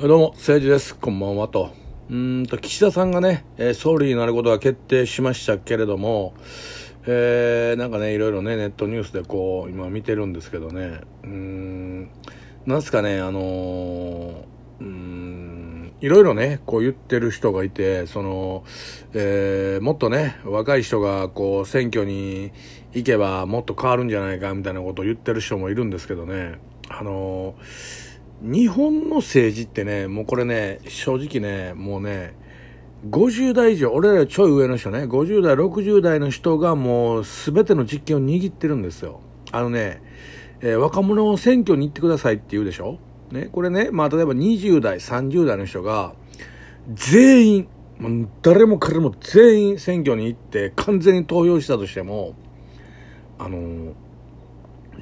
どうも、政治です。こんばんはと。うんと、岸田さんがね、えー総理になることが決定しましたけれども、えーなんかね、いろいろね、ネットニュースでこう、今見てるんですけどね、うん、なんすかね、あのーうん、いろいろね、こう言ってる人がいて、その、えーもっとね、若い人がこう、選挙に行けばもっと変わるんじゃないかみたいなことを言ってる人もいるんですけどね、あのー日本の政治ってね、もうこれね、正直ね、もうね、50代以上、俺らちょい上の人ね、50代、60代の人がもう全ての実権を握ってるんですよ。あのね、えー若者を選挙に行ってくださいって言うでしょ？ね、これね、まあ例えば20代、30代の人が、全員、もう誰も彼も全員選挙に行って完全に投票したとしても、あのー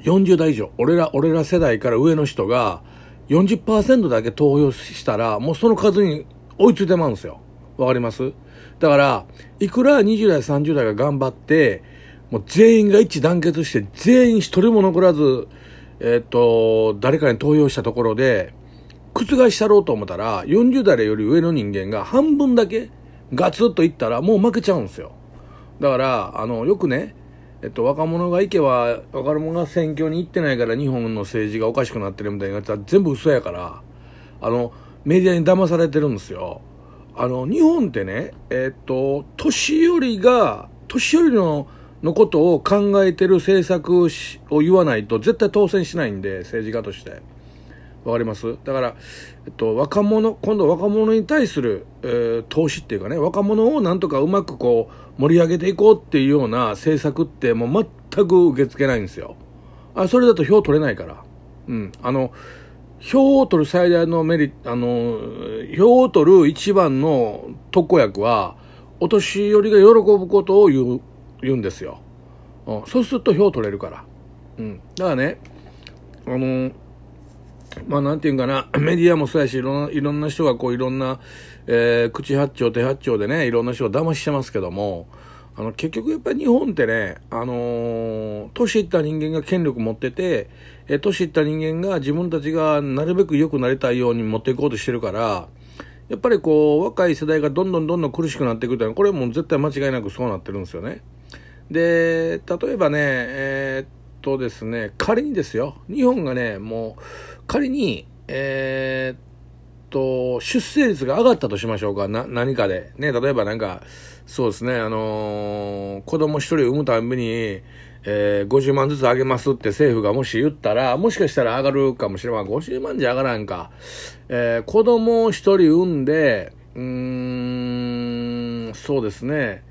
40代以上、俺ら、俺ら世代から上の人が40%だけ投票したら、もうその数に追いついてまうんですよ。わかります？だから、いくら20代、30代が頑張って、もう全員が一致団結して、全員一人も残らず、えっ、と、誰かに投票したところで、覆したろうと思ったら、40代より上の人間が半分だけガツッといったら、もう負けちゃうんですよ。だから、あの、よくね、えっと、若者が行けば、若者が選挙に行ってないから日本の政治がおかしくなってるみたいなやつは全部嘘やから、あの、メディアに騙されてるんですよ。あの、日本ってね、えっと、年寄りが、年寄りの、のことを考えてる政策をしを言わないと絶対当選しないんで、政治家として。わかります？だから、えっと、若者、今度若者に対する、えー投資っていうかね、若者をなんとかうまくこう、盛り上げていこうっていうような政策ってもう全く受け付けないんですよ。あ、それだと票取れないから。うん。あの、票を取る最大のメリット、あの、票を取る一番の特効薬は、お年寄りが喜ぶことを言う、言うんですよ。うんそうすると票取れるから。うん。だからね、あの、まあなんていうんかな、メディアもそうやし、いろんな、いろんな人がこういろんな、えー口八丁手八丁でね、いろんな人を騙してますけども、あの、結局やっぱり日本ってね、あのー年いった人間が権力持ってて、えー年いった人間が自分たちがなるべく良くなりたいように持っていこうとしてるから、やっぱりこう、若い世代がどんどんどんどん苦しくなっていくっていうのは、これはもう絶対間違いなくそうなってるんですよね。で、例えばね、えーとですね、仮にですよ、日本がね、もう、仮に、えーと、出生率が上がったとしましょうか、な、何かで。ね、例えばなんか、そうですね、あのー子供一人産むたんびに、えー50万ずつ上げますって政府がもし言ったら、もしかしたら上がるかもしれません。50万じゃ上がらんか。えー子供一人産んで、うーん、そうですね、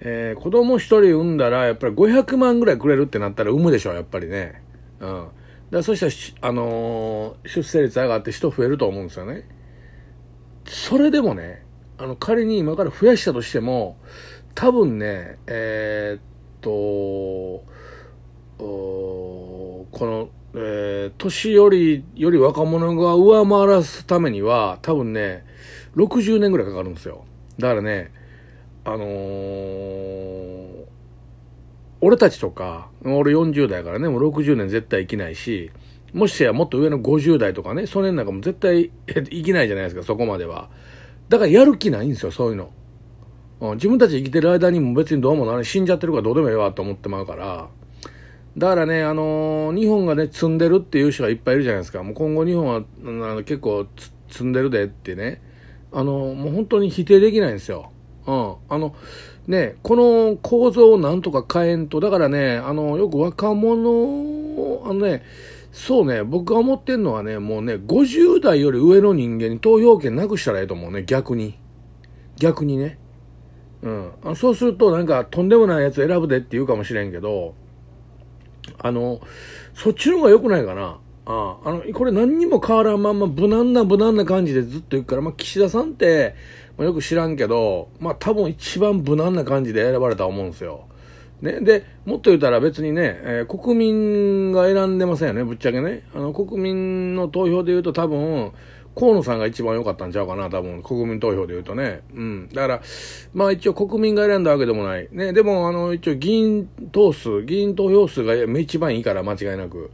えー子供一人産んだら、やっぱり500万ぐらいくれるってなったら産むでしょ、やっぱりね。うん。だそしたら、あのー出生率上がって人増えると思うんですよね。それでもね、あの、仮に今から増やしたとしても、多分ね、えーっと、この、えー年寄りより若者が上回らすためには、多分ね、60年ぐらいかかるんですよ。だからね、あのー俺たちとか、俺40代からね、もう60年絶対生きないし、もしやもっと上の50代とかね、その辺なんかも絶対 生きないじゃないですか、そこまでは。だからやる気ないんですよ、そういうの。うん自分たち生きてる間にも別にどうもなら死んじゃってるからどうでもええわと思ってまうから。だからね、あのー日本がね、積んでるっていう人がいっぱいいるじゃないですか。もう今後日本は、あの結構積んでるでってね。あのーもう本当に否定できないんですよ。うん。あの、ね、この構造をなんとか変えんと、だからね、あの、よく若者、あのね、そうね、僕が思ってんのはね、もうね、50代より上の人間に投票権なくしたらええと思うね、逆に。逆にね。うん。そうすると、なんか、とんでもないやつ選ぶでって言うかもしれんけど、あの、そっちの方が良くないかな。ああの、これ何にも変わらんまんま無難な無難な感じでずっと言うから、まあ、岸田さんって、まあ、よく知らんけど、まあ、多分一番無難な感じで選ばれたと思うんですよ。ね、で、もっと言ったら別にね、えー国民が選んでませんよね、ぶっちゃけね。あの、国民の投票で言うと多分、河野さんが一番良かったんちゃうかな、多分、国民投票で言うとね。うん。だから、まあ一応国民が選んだわけでもない。ね、でも、あの、一応議員投数、議員投票数が一番いいから、間違いなく。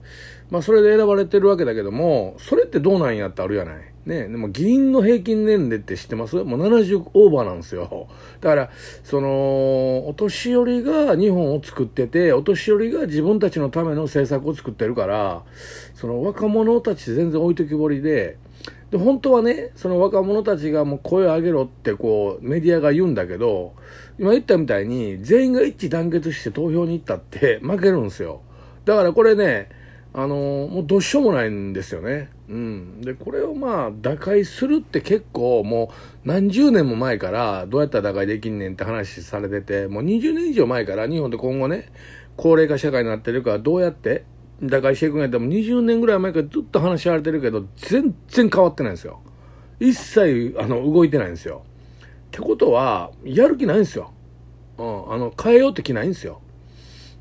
まあそれで選ばれてるわけだけども、それってどうなんやってあるやない。ね、でも議員の平均年齢って知ってます？もう70オーバーなんですよ。だから、その、お年寄りが日本を作ってて、お年寄りが自分たちのための政策を作ってるから、その若者たち全然置いときぼりで、で、本当はね、その若者たちがもう声を上げろってこう、メディアが言うんだけど、今言ったみたいに、全員が一致団結して投票に行ったって負けるんですよ。だからこれね、あのもうどうしようもないんですよね。うん。で、これをまあ、打開するって結構もう何十年も前からどうやったら打開できんねんって話されてて、もう20年以上前から日本で今後ね、高齢化社会になってるからどうやって打開していくんやったらもう20年ぐらい前からずっと話し合われてるけど、全然変わってないんですよ。一切、あの、動いてないんですよ。ってことは、やる気ないんですよ。うん、あの、変えようって気ないんですよ。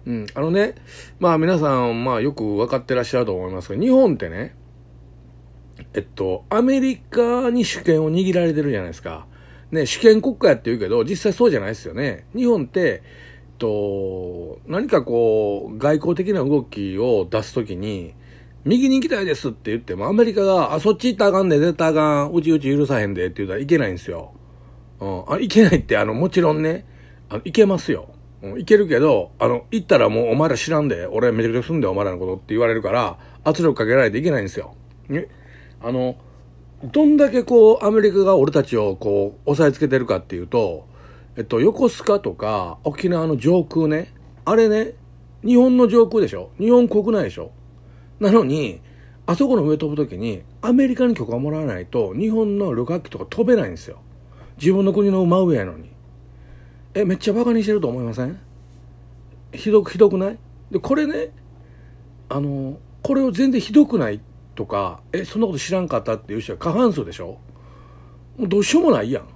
うん。あのね、まあ皆さん、まあよく分かってらっしゃると思いますけど、日本ってね、えっと、アメリカに主権を握られてるじゃないですか。ね、主権国家やって言うけど、実際そうじゃないですよね。日本って、えっと、何かこう、外交的な動きを出すときに、右に行きたいですって言っても、アメリカが、あ、そっち行ったらあかんで、絶対あかん、うちうち許さへんでって言ったらいけないんですよ。うん。あ、いけないって、あの、もちろんね、あの、いけますよ。うんいけるけど、あの、行ったらもうお前ら知らんで、俺めちゃくちゃ住んでお前らのことって言われるから、圧力かけられていけないんですよ。ね。あの、どんだけこう、アメリカが俺たちをこう、押さえつけてるかっていうと、えっと、横須賀とか沖縄の上空ね、あれね、日本の上空でしょ？日本国内でしょ？なのに、あそこの上飛ぶときに、アメリカに許可もらわないと、日本の旅客機とか飛べないんですよ。自分の国の真上やのに。え、めっちゃバカにしてると思いません？ひどく、ひどくない？で、これね、あの、これを全然ひどくないとか、え、そんなこと知らんかったっていう人は過半数でしょ？もうどうしようもないやん。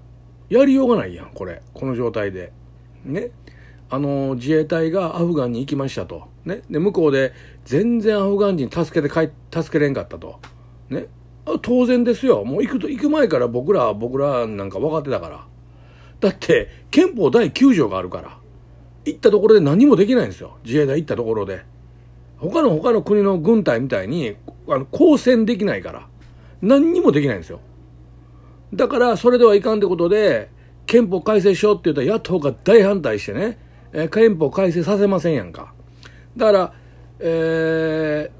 やりようがないやん、これ。この状態で。ね。あの、自衛隊がアフガンに行きましたと。ね。で、向こうで全然アフガン人助けて帰、助けれんかったと。ね。当然ですよ。もう行くと、行く前から僕ら、僕らなんか分かってたから。だって、憲法第9条があるから。行ったところで何もできないんですよ。自衛隊行ったところで。他の他の国の軍隊みたいに、あの、交戦できないから。何にもできないんですよ。だから、それではいかんってことで、憲法改正しようって言ったら野党が大反対してね、えー、憲法改正させませんやんか。だから、えー、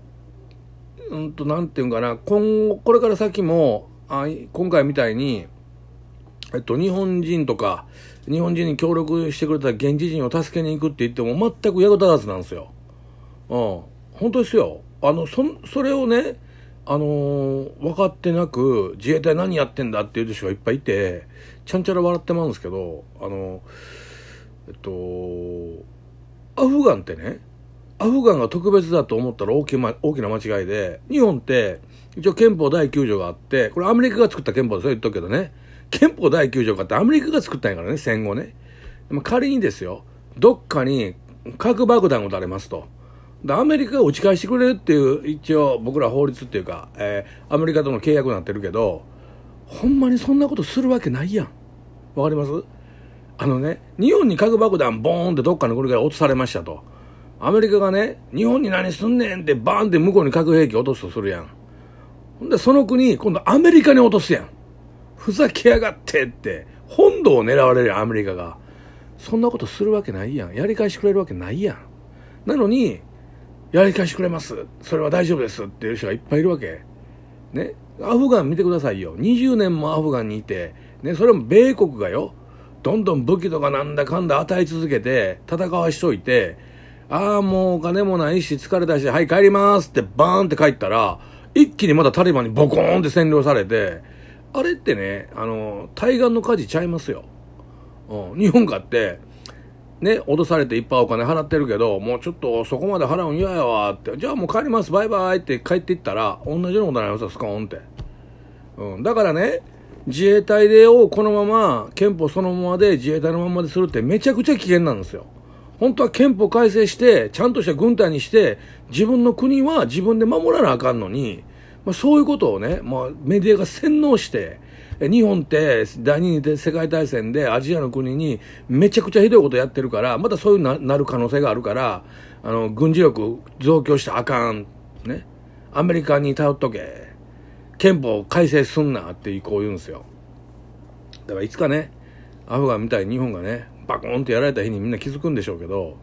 うんと、なんていうんかな、今後、これから先も、あ今回みたいに、えっと、日本人とか、日本人に協力してくれた現地人を助けに行くって言っても全く役立たずなんですよ。うん。本当ですよ。あの、そ、それをね、あのー、分かってなく、自衛隊何やってんだっていう人がいっぱいいて、ちゃんちゃら笑ってまうんですけど、あの、えっと、アフガンってね、アフガンが特別だと思ったら大き,、ま、大きな間違いで、日本って、一応憲法第9条があって、これアメリカが作った憲法ですよ、言っとくけどね。憲法第9条かってアメリカが作ったんやからね、戦後ね。ま仮にですよ、どっかに核爆弾を撃たれますと。で、アメリカが打ち返してくれるっていう、一応僕ら法律っていうか、えー、アメリカとの契約になってるけど、ほんまにそんなことするわけないやん。わかります？あのね、日本に核爆弾ボーンってどっかの国から落とされましたと。アメリカがね、日本に何すんねんってバーンって向こうに核兵器落とすとするやん。ほんで、その国、今度アメリカに落とすやん。ふざけやがってって、本土を狙われるアメリカが。そんなことするわけないやん。やり返してくれるわけないやん。なのに、やり返してくれます。それは大丈夫ですっていう人がいっぱいいるわけ。ね。アフガン見てくださいよ。20年もアフガンにいて、ね、それも米国がよ、どんどん武器とかなんだかんだ与え続けて、戦わしといて、ああ、もうお金もないし、疲れたし、はい帰りますってバーンって帰ったら、一気にまたタリバンにボコーンって占領されて、あれってね、あの、対岸の火事ちゃいますよ。うん、日本かって、ね、脅されていっぱいお金払ってるけど、もうちょっとそこまで払うん嫌やわって、じゃあもう帰ります、バイバイって帰っていったら、同じようなことになりますよ、スコーンって。うん、だからね、自衛隊でをこのまま、憲法そのままで自衛隊のままでするってめちゃくちゃ危険なんですよ。本当は憲法改正して、ちゃんとした軍隊にして、自分の国は自分で守らなあかんのに、まあ、そういうことをね、まあ、メディアが洗脳して、日本って第二次世界大戦でアジアの国にめちゃくちゃひどいことやってるから、またそういうななる可能性があるから、あの、軍事力増強したらあかん。ね。アメリカに頼っとけ。憲法改正すんなってこう言うんですよ。だからいつかね、アフガンみたいに日本がね、バコーンってやられた日にみんな気づくんでしょうけど、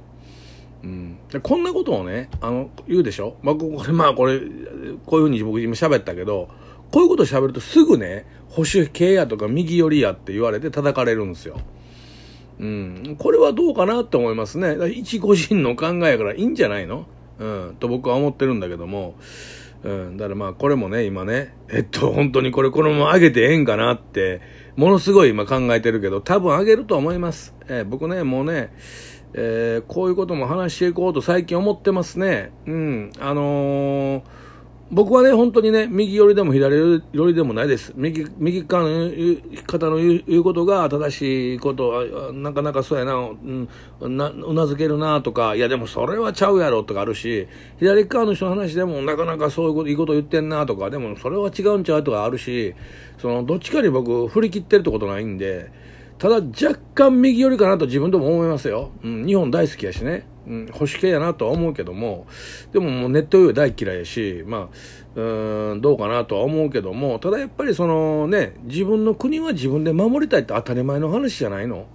うん、こんなことをね、あの、言うでしょまあ、これ、まあ、これ、こういうふうに僕今喋ったけど、こういうこと喋るとすぐね、保守系やとか右寄りやって言われて叩かれるんですよ。うん。これはどうかなって思いますね。一個人の考えやからいいんじゃないの？うん。と僕は思ってるんだけども。うん。だからまあこれもね、今ね、えっと、本当にこれこのまま上げてええんかなって、ものすごい今考えてるけど、多分上げると思います。えー、僕ね、もうね、えー、こういうことも話していこうと最近思ってますね。うん。あのー僕はね、本当にね、右寄りでも左寄りでもないです。右、右側の方の言うことが正しいことはなかなかそうやな、うん、な、うなずけるなとか、いやでもそれはちゃうやろとかあるし、左側の人の話でもなかなかそういうこと、いいこと言ってんなとか、でもそれは違うんちゃうとかあるし、その、どっちかに僕振り切ってるってことないんで、ただ若干右寄りかなと自分でも思いますよ。うん、日本大好きやしね。うん、保守系やなとは思うけども、でももうネット用大嫌いやし、まあ、うん、どうかなとは思うけども、ただやっぱりそのね、自分の国は自分で守りたいって当たり前の話じゃないの。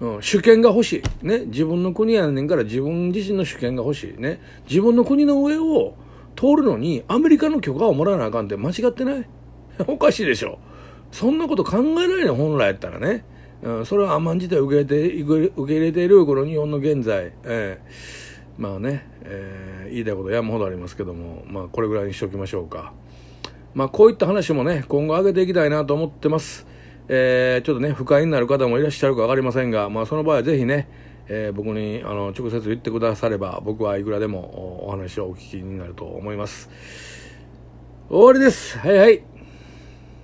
うん、主権が欲しい。ね、自分の国やねんから自分自身の主権が欲しい。ね、自分の国の上を通るのにアメリカの許可をもらわなあかんって間違ってない？おかしいでしょ。そんなこと考えないの本来やったらね。それは甘んじて受け入れて受け入れているこの日本の現在、えー、まあね、えー、言いたいこと山ほどありますけども、まあ、これぐらいにしておきましょうか。まあ、こういった話もね、今後上げていきたいなと思ってます。えー、ちょっとね、不快になる方もいらっしゃるか分かりませんが、まあ、その場合はぜひね、えー、僕にあの直接言ってくだされば、僕はいくらでもお話をお聞きになると思います。終わりです。はいはい。